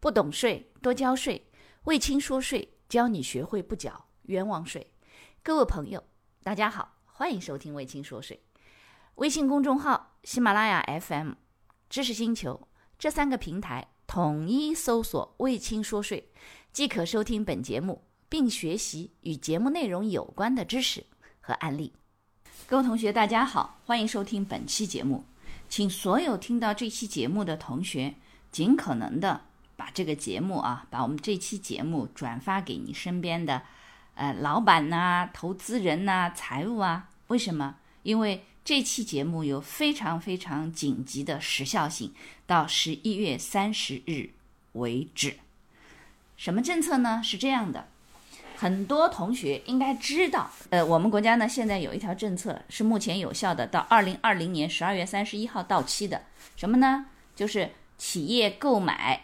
不懂税，多交税。魏青说税，教你学会不缴冤枉税。各位朋友，大家好，欢迎收听魏青说税。微信公众号、喜马拉雅 FM、知识星球这三个平台统一搜索“魏青说税”，即可收听本节目，并学习与节目内容有关的知识和案例。各位同学，大家好，欢迎收听本期节目。请所有听到这期节目的同学，尽可能的把这个节目啊，把我们这期节目转发给你身边的，呃，老板呐、投资人呐、财务啊。为什么？因为这期节目有非常非常紧急的时效性，到十一月三十日为止。什么政策呢？是这样的。很多同学应该知道，呃，我们国家呢现在有一条政策是目前有效的，到二零二零年十二月三十一号到期的。什么呢？就是企业购买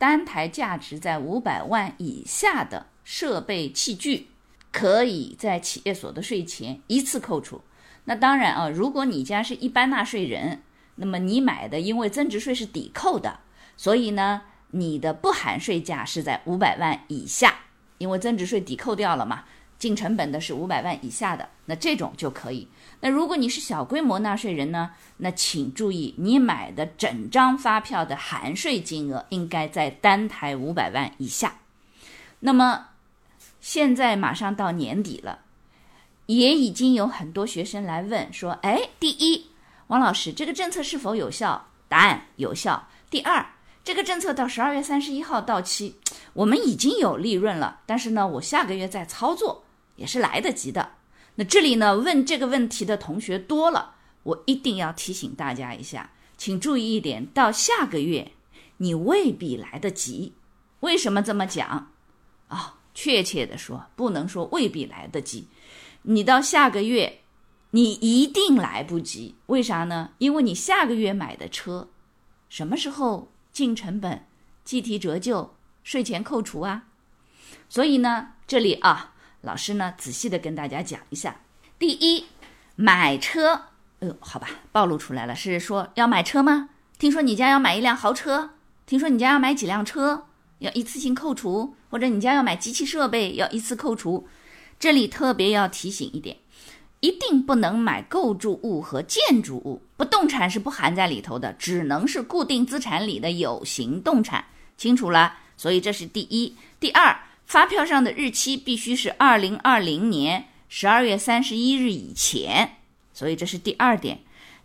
单台价值在五百万以下的设备器具，可以在企业所得税前一次扣除。那当然啊，如果你家是一般纳税人，那么你买的因为增值税是抵扣的，所以呢，你的不含税价是在五百万以下。因为增值税抵扣掉了嘛，净成本的是五百万以下的，那这种就可以。那如果你是小规模纳税人呢，那请注意，你买的整张发票的含税金额应该在单台五百万以下。那么现在马上到年底了，也已经有很多学生来问说：“哎，第一，王老师，这个政策是否有效？”答案有效。第二。这个政策到十二月三十一号到期，我们已经有利润了，但是呢，我下个月再操作也是来得及的。那这里呢，问这个问题的同学多了，我一定要提醒大家一下，请注意一点，到下个月你未必来得及。为什么这么讲？啊，确切的说，不能说未必来得及，你到下个月你一定来不及。为啥呢？因为你下个月买的车，什么时候？进成本计提折旧税前扣除啊，所以呢，这里啊，老师呢仔细的跟大家讲一下。第一，买车，哎呦，好吧，暴露出来了，是说要买车吗？听说你家要买一辆豪车，听说你家要买几辆车，要一次性扣除，或者你家要买机器设备要一次扣除，这里特别要提醒一点。一定不能买构筑物和建筑物，不动产是不含在里头的，只能是固定资产里的有形动产，清楚了？所以这是第一。第二，发票上的日期必须是二零二零年十二月三十一日以前，所以这是第二点。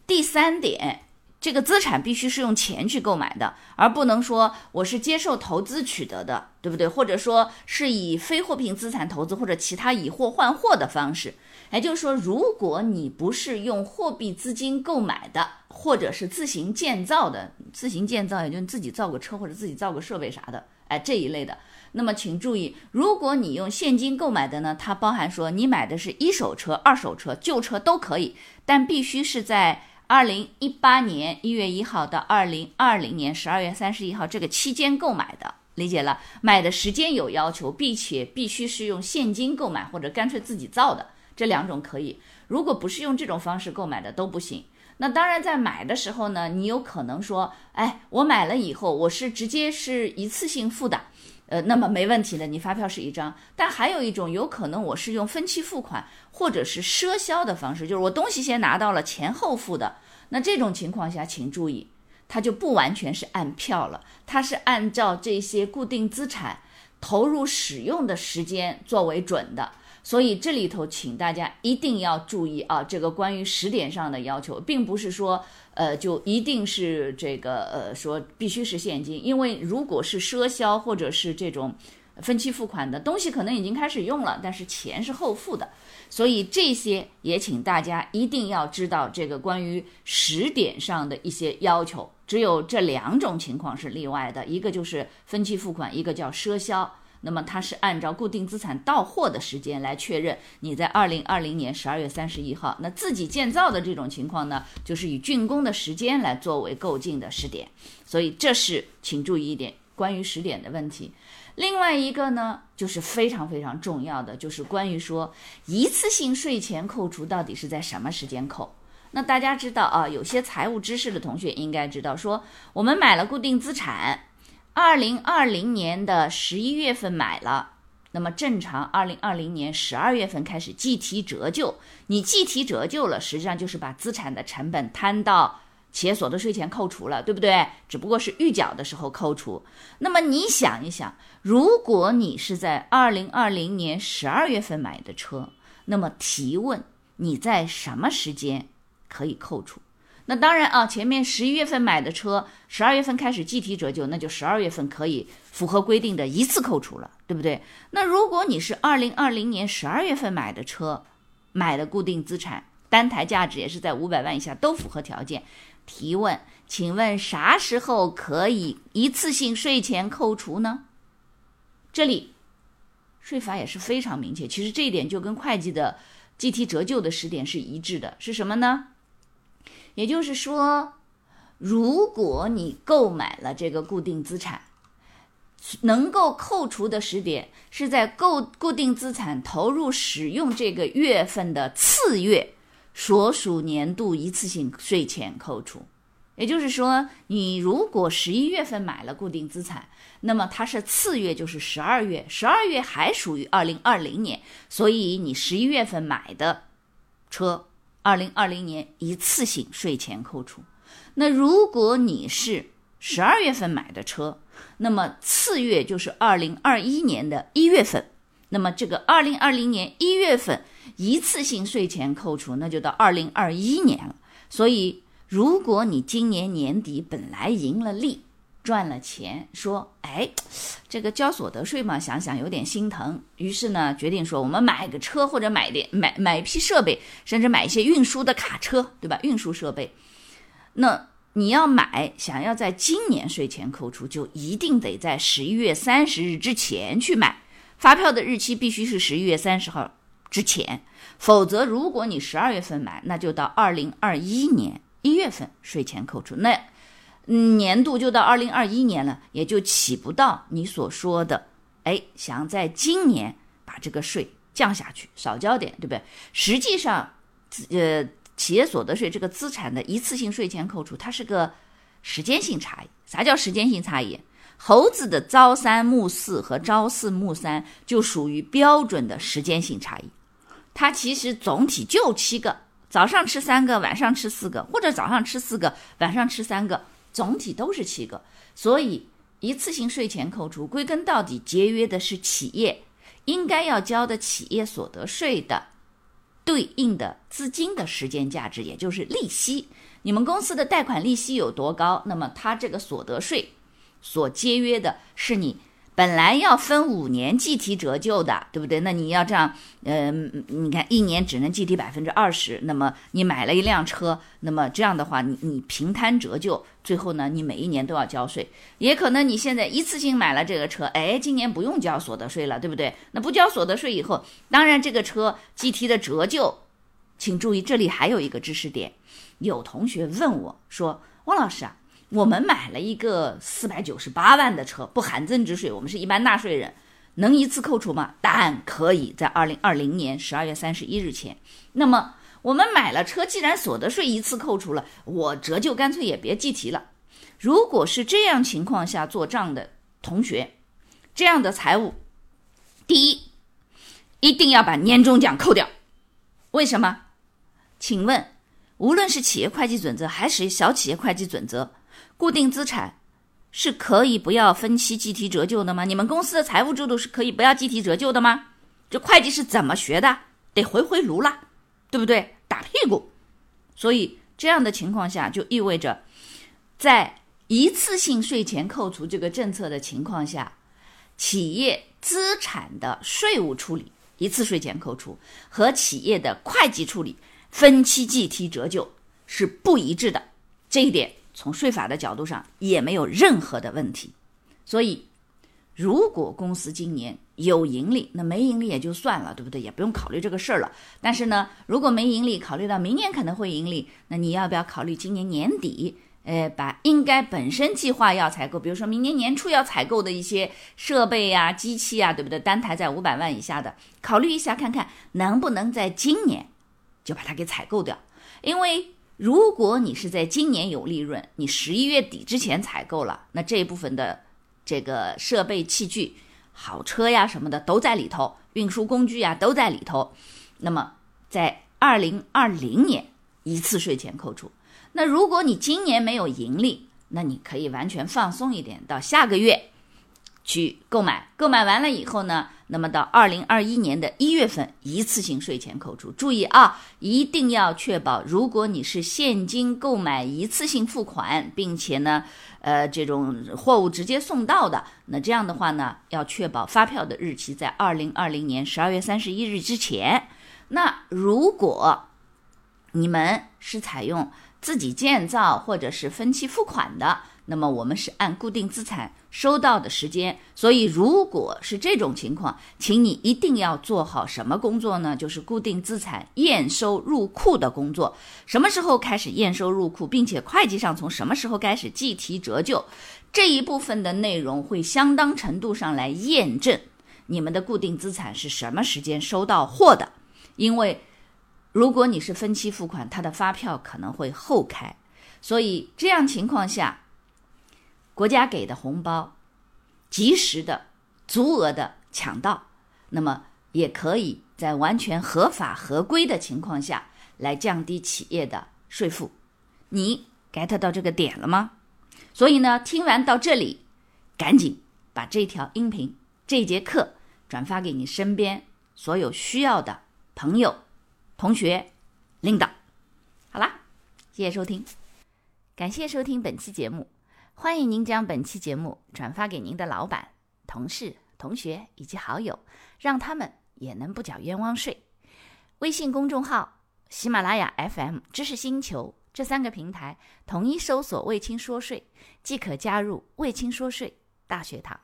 第三点。这个资产必须是用钱去购买的，而不能说我是接受投资取得的，对不对？或者说是以非货品资产投资或者其他以货换货的方式。也就是说，如果你不是用货币资金购买的，或者是自行建造的，自行建造也就自己造个车或者自己造个设备啥的，哎，这一类的，那么请注意，如果你用现金购买的呢，它包含说你买的是一手车、二手车、旧车都可以，但必须是在。二零一八年一月一号到二零二零年十二月三十一号这个期间购买的，理解了？买的时间有要求，并且必须是用现金购买或者干脆自己造的，这两种可以。如果不是用这种方式购买的都不行。那当然，在买的时候呢，你有可能说，哎，我买了以后，我是直接是一次性付的。呃，那么没问题的，你发票是一张，但还有一种有可能我是用分期付款或者是赊销的方式，就是我东西先拿到了，钱后付的。那这种情况下，请注意，它就不完全是按票了，它是按照这些固定资产投入使用的时间作为准的。所以这里头，请大家一定要注意啊，这个关于时点上的要求，并不是说，呃，就一定是这个，呃，说必须是现金，因为如果是赊销或者是这种分期付款的东西，可能已经开始用了，但是钱是后付的，所以这些也请大家一定要知道这个关于时点上的一些要求，只有这两种情况是例外的，一个就是分期付款，一个叫赊销。那么它是按照固定资产到货的时间来确认你在二零二零年十二月三十一号，那自己建造的这种情况呢，就是以竣工的时间来作为购进的时点，所以这是请注意一点关于时点的问题。另外一个呢，就是非常非常重要的，就是关于说一次性税前扣除到底是在什么时间扣？那大家知道啊，有些财务知识的同学应该知道，说我们买了固定资产。二零二零年的十一月份买了，那么正常二零二零年十二月份开始计提折旧。你计提折旧了，实际上就是把资产的成本摊到企业所得税前扣除了，对不对？只不过是预缴的时候扣除。那么你想一想，如果你是在二零二零年十二月份买的车，那么提问你在什么时间可以扣除？那当然啊，前面十一月份买的车，十二月份开始计提折旧，那就十二月份可以符合规定的一次扣除了，对不对？那如果你是二零二零年十二月份买的车，买的固定资产，单台价值也是在五百万以下，都符合条件。提问，请问啥时候可以一次性税前扣除呢？这里税法也是非常明确，其实这一点就跟会计的计提折旧的时点是一致的，是什么呢？也就是说，如果你购买了这个固定资产，能够扣除的时点是在购固定资产投入使用这个月份的次月，所属年度一次性税前扣除。也就是说，你如果十一月份买了固定资产，那么它是次月，就是十二月，十二月还属于二零二零年，所以你十一月份买的车。二零二零年一次性税前扣除。那如果你是十二月份买的车，那么次月就是二零二一年的一月份，那么这个二零二零年一月份一次性税前扣除，那就到二零二一年了。所以，如果你今年年底本来盈了利，赚了钱，说，哎，这个交所得税嘛，想想有点心疼，于是呢，决定说，我们买个车或者买点买买一批设备，甚至买一些运输的卡车，对吧？运输设备，那你要买，想要在今年税前扣除，就一定得在十一月三十日之前去买，发票的日期必须是十一月三十号之前，否则如果你十二月份买，那就到二零二一年一月份税前扣除，那。嗯年度就到二零二一年了，也就起不到你所说的，哎，想在今年把这个税降下去，少交点，对不对？实际上，呃，企业所得税这个资产的一次性税前扣除，它是个时间性差异。啥叫时间性差异？猴子的朝三暮四和朝四暮三就属于标准的时间性差异。它其实总体就七个，早上吃三个，晚上吃四个，或者早上吃四个，晚上吃三个。总体都是七个，所以一次性税前扣除，归根到底节约的是企业应该要交的企业所得税的对应的资金的时间价值，也就是利息。你们公司的贷款利息有多高，那么它这个所得税所节约的是你。本来要分五年计提折旧的，对不对？那你要这样，嗯，你看一年只能计提百分之二十。那么你买了一辆车，那么这样的话，你你平摊折旧，最后呢，你每一年都要交税。也可能你现在一次性买了这个车，哎，今年不用交所得税了，对不对？那不交所得税以后，当然这个车计提的折旧，请注意这里还有一个知识点。有同学问我说：“汪老师啊。”我们买了一个四百九十八万的车，不含增值税，我们是一般纳税人，能一次扣除吗？答案可以在二零二零年十二月三十一日前。那么我们买了车，既然所得税一次扣除了，我折旧干脆也别计提了。如果是这样情况下做账的同学，这样的财务，第一，一定要把年终奖扣掉。为什么？请问，无论是企业会计准则还是小企业会计准则？固定资产是可以不要分期计提折旧的吗？你们公司的财务制度是可以不要计提折旧的吗？这会计是怎么学的？得回回炉了，对不对？打屁股。所以这样的情况下，就意味着在一次性税前扣除这个政策的情况下，企业资产的税务处理一次税前扣除和企业的会计处理分期计提折旧是不一致的。这一点。从税法的角度上也没有任何的问题，所以如果公司今年有盈利，那没盈利也就算了，对不对？也不用考虑这个事儿了。但是呢，如果没盈利，考虑到明年可能会盈利，那你要不要考虑今年年底，呃，把应该本身计划要采购，比如说明年年初要采购的一些设备呀、机器啊，对不对？单台在五百万以下的，考虑一下看看能不能在今年就把它给采购掉，因为。如果你是在今年有利润，你十一月底之前采购了，那这一部分的这个设备器具、好车呀什么的都在里头，运输工具呀都在里头。那么在二零二零年一次税前扣除。那如果你今年没有盈利，那你可以完全放松一点，到下个月去购买。购买完了以后呢，那么到二零二一年的一月份一次性税前扣除。注意啊，一定要确保，如果你是现金购买一次性付款，并且呢，呃，这种货物直接送到的，那这样的话呢，要确保发票的日期在二零二零年十二月三十一日之前。那如果你们是采用自己建造或者是分期付款的，那么我们是按固定资产收到的时间。所以，如果是这种情况，请你一定要做好什么工作呢？就是固定资产验收入库的工作。什么时候开始验收入库，并且会计上从什么时候开始计提折旧，这一部分的内容会相当程度上来验证你们的固定资产是什么时间收到货的。因为如果你是分期付款，它的发票可能会后开，所以这样情况下，国家给的红包及时的、足额的抢到，那么也可以在完全合法合规的情况下来降低企业的税负。你 get 到这个点了吗？所以呢，听完到这里，赶紧把这条音频、这节课转发给你身边所有需要的。朋友、同学、领导，好啦，谢谢收听，感谢收听本期节目，欢迎您将本期节目转发给您的老板、同事、同学以及好友，让他们也能不缴冤枉税。微信公众号、喜马拉雅 FM、知识星球这三个平台统一搜索“卫青说税”，即可加入“卫青说税”大学堂。